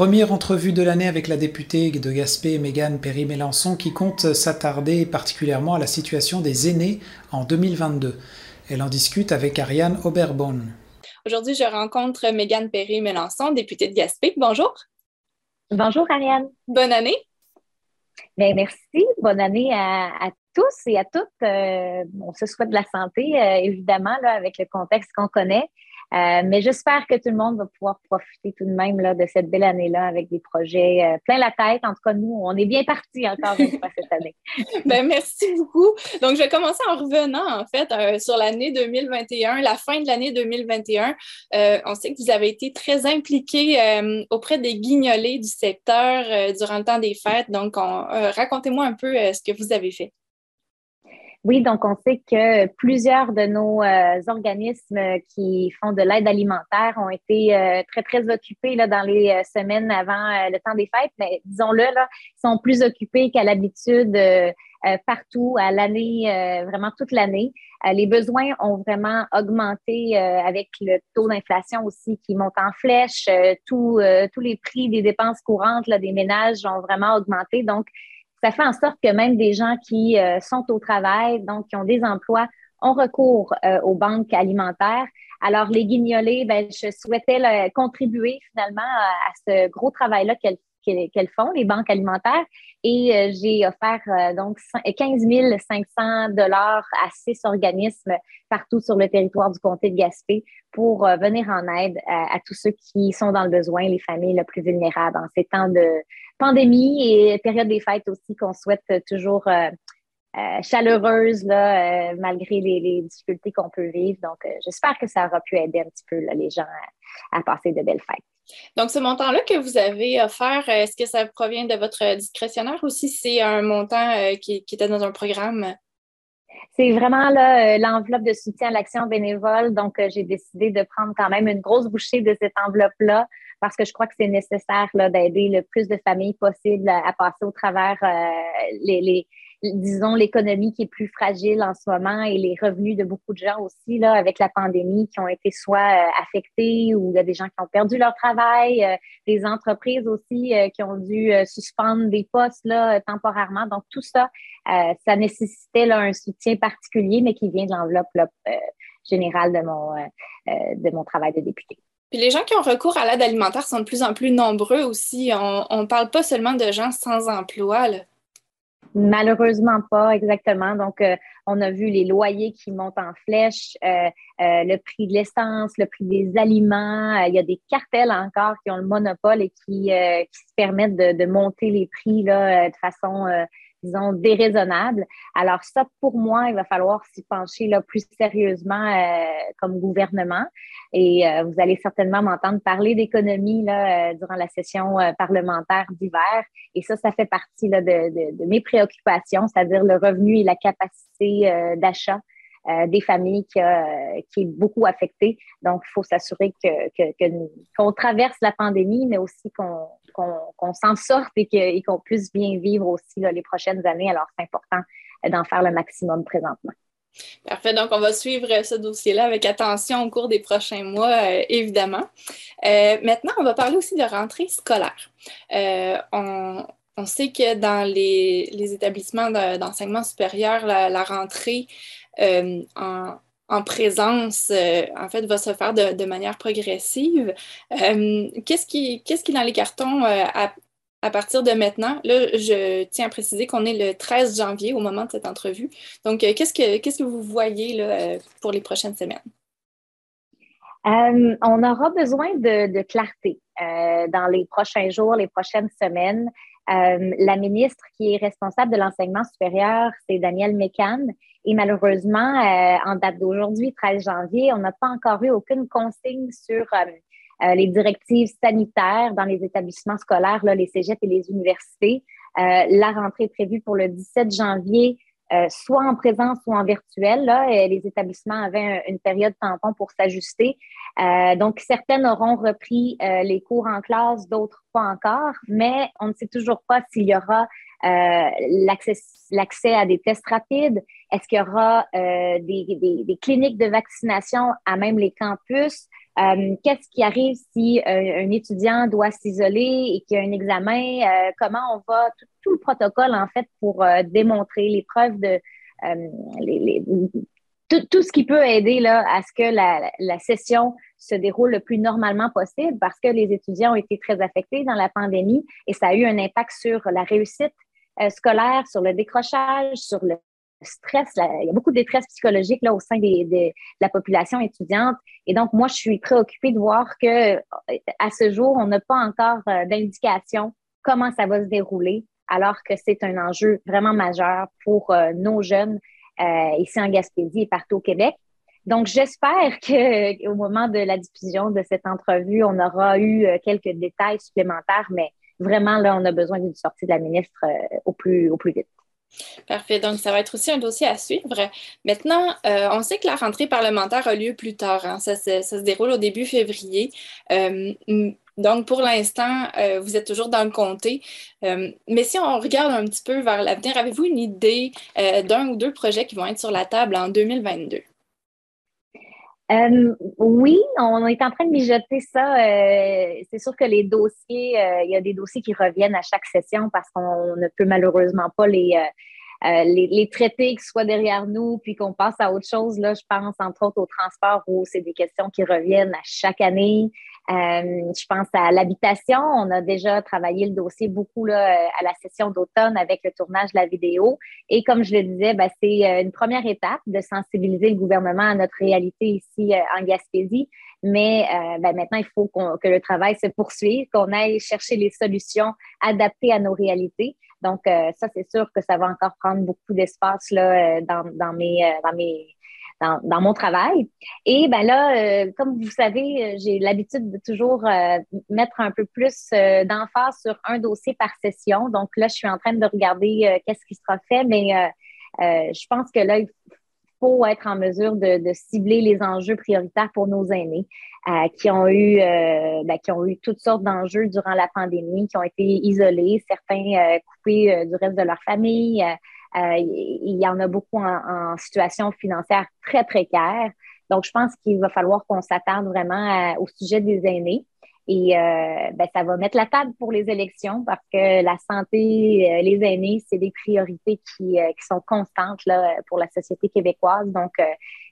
Première entrevue de l'année avec la députée de Gaspé, Mégane Perry-Mélençon, qui compte s'attarder particulièrement à la situation des aînés en 2022. Elle en discute avec Ariane Oberborn. Aujourd'hui, je rencontre Mégane Perry-Mélençon, députée de Gaspé. Bonjour. Bonjour, Ariane. Bonne année. Bien, merci. Bonne année à, tous et à toutes. Euh, on se souhaite de la santé, euh, évidemment, là, avec le contexte qu'on connaît. Euh, mais j'espère que tout le monde va pouvoir profiter tout de même là, de cette belle année-là avec des projets euh, plein la tête. En tout cas, nous, on est bien partis encore une fois cette année. ben, merci beaucoup. Donc, je vais commencer en revenant, en fait, euh, sur l'année 2021, la fin de l'année 2021. on sait que vous avez été très impliqué auprès des guignolés du secteur durant le temps des fêtes. Donc, racontez-moi un peu ce que vous avez fait. Oui, donc on sait que plusieurs de nos euh, organismes qui font de l'aide alimentaire ont été euh, très, très occupés là, dans les euh, semaines avant le temps des fêtes, mais disons-le, là, ils sont plus occupés qu'à l'habitude partout à l'année, vraiment toute l'année. les besoins ont vraiment augmenté avec le taux d'inflation aussi qui monte en flèche. tous les prix des dépenses courantes là, des ménages ont vraiment augmenté. Donc, ça fait en sorte que même des gens qui euh, sont au travail, donc qui ont des emplois, ont recours euh, aux banques alimentaires. Alors, les guignolés, ben, je souhaitais contribuer finalement à, ce gros travail-là qu'elles font, les banques alimentaires. Et euh, j'ai offert donc 15 500 dollars à six organismes partout sur le territoire du comté de Gaspé pour venir en aide à, tous ceux qui sont dans le besoin, les familles les plus vulnérables en ces temps de, pandémie et période des fêtes aussi qu'on souhaite toujours euh, euh, chaleureuse là, euh, malgré les, difficultés qu'on peut vivre. Donc, j'espère que ça aura pu aider un petit peu les gens à, passer de belles fêtes. Donc, ce montant-là que vous avez offert, est-ce que ça provient de votre discrétionnaire ou si c'est un montant qui, était dans un programme? C'est vraiment l'enveloppe de soutien à l'action bénévole. Donc, j'ai décidé de prendre quand même une grosse bouchée de cette enveloppe-là parce que je crois que c'est nécessaire d'aider le plus de familles possible à, passer au travers euh, les, disons, l'économie qui est plus fragile en ce moment et les revenus de beaucoup de gens aussi, là, avec la pandémie, qui ont été soit euh, affectés ou il y a des gens qui ont perdu leur travail, euh, des entreprises aussi qui ont dû suspendre des postes là, temporairement. Donc, tout ça, ça nécessitait là, un soutien particulier, mais qui vient de l'enveloppe générale de mon, de mon travail de député. Puis les gens qui ont recours à l'aide alimentaire sont de plus en plus nombreux aussi. On ne parle pas seulement de gens sans emploi. Malheureusement pas, exactement. Donc, euh, on a vu les loyers qui montent en flèche, euh, euh, le prix de l'essence, le prix des aliments. il y a des cartels encore qui ont le monopole et qui, se permettent de, de, monter les prix là, de façon disons, déraisonnable. Alors ça, pour moi, il va falloir s'y pencher là, plus sérieusement euh, comme gouvernement. Et euh, vous allez certainement m'entendre parler d'économie là, euh, durant la session parlementaire d'hiver. Et ça, ça fait partie là, de, de, mes préoccupations, c'est-à-dire le revenu et la capacité d'achat euh, des familles qui, qui, est beaucoup affectée. Donc, il faut s'assurer que, qu'on traverse la pandémie, mais aussi qu'on, s'en sorte et, qu'on puisse bien vivre aussi les prochaines années. Alors, c'est important d'en faire le maximum présentement. Parfait. Donc, on va suivre ce dossier-là avec attention au cours des prochains mois, euh, évidemment. Euh, maintenant, on va parler aussi de rentrée scolaire. on, sait que dans les, établissements d'enseignement supérieur, la rentrée euh, en, présence, euh, en fait, va se faire de, manière progressive. Euh, qu'est-ce qui, qu'est-ce qui est dans les cartons à, partir de maintenant? Là, je tiens à préciser qu'on est le 13 janvier au moment de cette entrevue. Donc, qu'est-ce que, qu'est-ce que vous voyez là, pour les prochaines semaines? on aura besoin de, clarté dans les prochains jours, les prochaines semaines. La ministre qui est responsable de l'enseignement supérieur, c'est Danielle Mécan. Et malheureusement, euh, en date d'aujourd'hui, 13 janvier, on n'a pas encore eu aucune consigne sur euh, euh, les directives sanitaires dans les établissements scolaires, là, les cégeps et les universités. la rentrée est prévue pour le 17 janvier, soit en présence ou en virtuel. Là, les établissements avaient une période tampon pour s'ajuster. donc, certaines auront repris les cours en classe, d'autres pas encore, mais on ne sait toujours pas s'il y aura l'accès à des tests rapides, est-ce qu'il y aura euh, des, cliniques de vaccination à même les campus? Euh, qu'est-ce qui arrive si un étudiant doit s'isoler et qu'il y a un examen? comment on va, tout, le protocole, en fait, pour démontrer les preuves de les, tout, ce qui peut aider là, à ce que la, la, session se déroule le plus normalement possible parce que les étudiants ont été très affectés dans la pandémie et ça a eu un impact sur la réussite euh, scolaire, sur le décrochage, sur le stress. il y a beaucoup de détresse psychologique là, au sein de la population étudiante. Et donc, moi, je suis préoccupée de voir que à ce jour, on n'a pas encore euh, d'indication comment ça va se dérouler, alors que c'est un enjeu vraiment majeur pour euh, nos jeunes euh, ici en Gaspésie et partout au Québec. Donc, j'espère qu'au moment de la diffusion de cette entrevue, on aura eu euh, quelques détails supplémentaires, mais vraiment, là, on a besoin d'une sortie de la ministre euh, au plus vite. Parfait. Donc, ça va être aussi un dossier à suivre. Maintenant, on sait que la rentrée parlementaire a lieu plus tard. Hein. Ça, se déroule au début février. Donc, pour l'instant, euh, vous êtes toujours dans le comté. Euh, mais si on regarde un petit peu vers l'avenir, avez-vous une idée euh, d'un ou deux projets qui vont être sur la table en 2022? Oui, on est en train de mijoter ça. c'est sûr que les dossiers, il y a des dossiers qui reviennent à chaque session parce qu'on ne peut malheureusement pas les, les, les, traiter qui soient derrière nous, puis qu'on passe à autre chose. Là, je pense entre autres au transport où c'est des questions qui reviennent à chaque année. Euh, je pense à l'habitation. On a déjà travaillé le dossier beaucoup là, à la session d'automne avec le tournage de la vidéo. Et comme je le disais, ben, c'est euh, une première étape de sensibiliser le gouvernement à notre réalité ici euh, en Gaspésie. Mais ben, maintenant, il faut que le travail se poursuive, qu'on aille chercher les solutions adaptées à nos réalités. Donc, ça, c'est sûr que ça va encore prendre beaucoup d'espace dans, dans, mes, dans mes dans, mon travail. Et ben là, euh, comme vous savez, j'ai l'habitude de toujours euh, mettre un peu plus euh, d'emphase sur un dossier par session. Donc là, je suis en train de regarder qu'est-ce qui sera fait, mais je pense que là, il faut être en mesure de, cibler les enjeux prioritaires pour nos aînés qui ont eu ben, qui ont eu toutes sortes d'enjeux durant la pandémie, qui ont été isolés, certains coupés du reste de leur famille. Euh, il y en a beaucoup en, situation financière très précaire. Donc, je pense qu'il va falloir qu'on s'attarde vraiment au sujet des aînés. Et euh, ben, ça va mettre la table pour les élections parce que la santé, euh, les aînés, c'est des priorités qui, qui, sont constantes là, pour la société québécoise. Donc,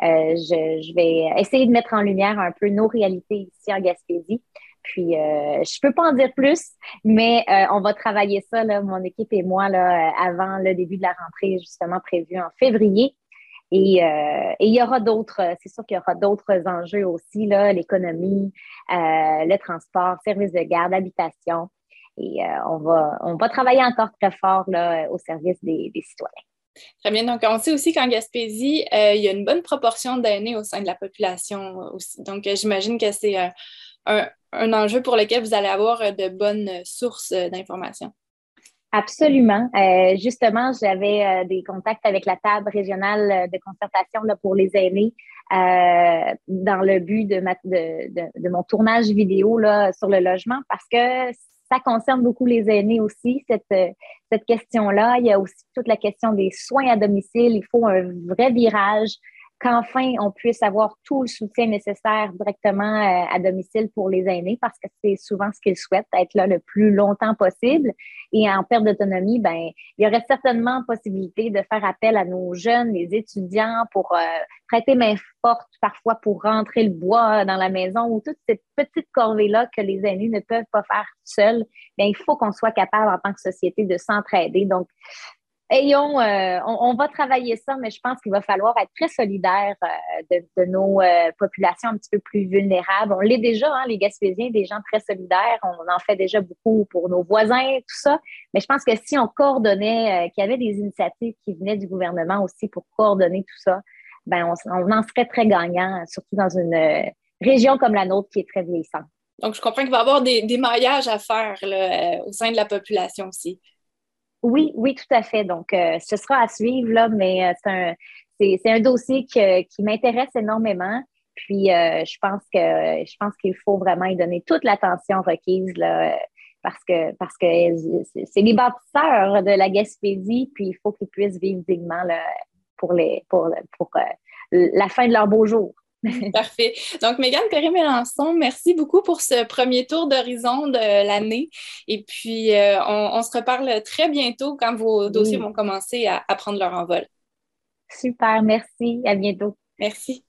je, je, vais essayer de mettre en lumière un peu nos réalités ici en Gaspésie. Puis, euh, je peux pas en dire plus, mais euh, on va travailler ça, là, mon équipe et moi, là, euh, avant le début de la rentrée, justement prévue en février. Et, il y aura d'autres, c'est sûr qu'il y aura d'autres enjeux aussi, l'économie, le transport, service de garde, habitation. Et on, va, on va travailler encore très fort là, au service des, des citoyens. Très bien. Donc, on sait aussi qu'en Gaspésie, il y a une bonne proportion d'aînés au sein de la population aussi. Donc, j'imagine que c'est un, un enjeu pour lequel vous allez avoir euh, de bonnes sources euh, d'informations. Absolument. Euh, justement, j'avais des contacts avec la table régionale de concertation là, pour les aînés dans le but de, mon tournage vidéo là, sur le logement parce que ça concerne beaucoup les aînés aussi, cette question-là. Il y a aussi toute la question des soins à domicile. Il faut un vrai virage qu'enfin on puisse avoir tout le soutien nécessaire directement euh, à domicile pour les aînés parce que c'est souvent ce qu'ils souhaitent, être là le plus longtemps possible. Et en perte d'autonomie, ben, il y aurait certainement possibilité de faire appel à nos jeunes, les étudiants pour euh, prêter main forte parfois pour rentrer le bois dans la maison ou toutes ces petites corvées-là que les aînés ne peuvent pas faire seuls. Bien, il faut qu'on soit capable en tant que société de s'entraider. Donc, ayons, euh, on, va travailler ça, mais je pense qu'il va falloir être très solidaire euh, de, nos euh, populations un petit peu plus vulnérables. On l'est déjà, hein, les Gaspésiens, des gens très solidaires. On en fait déjà beaucoup pour nos voisins, tout ça. Mais je pense que si on coordonnait, qu'il y avait des initiatives qui venaient du gouvernement aussi pour coordonner tout ça, ben on, en serait très gagnant, surtout dans une région comme la nôtre qui est très vieillissante. Donc, je comprends qu'il va y avoir des, mariages à faire au sein de la population aussi. Oui, oui, tout à fait. Donc, euh, ce sera à suivre, là, mais euh, c'est un, c'est, un dossier qui m'intéresse énormément. Puis, euh, je pense que je pense qu'il faut vraiment y donner toute l'attention requise, là, parce que parce que c'est les bâtisseurs de la Gaspésie, puis il faut qu'ils puissent vivre dignement là, pour les pour, pour la fin de leur beau jour. Parfait. Donc, Mégane Perry-Mélençon, merci beaucoup pour ce premier tour d'horizon de l'année. Et puis, euh, on, se reparle très bientôt quand vos dossiers vont commencer à, à prendre leur envol. Super, merci. À bientôt. Merci.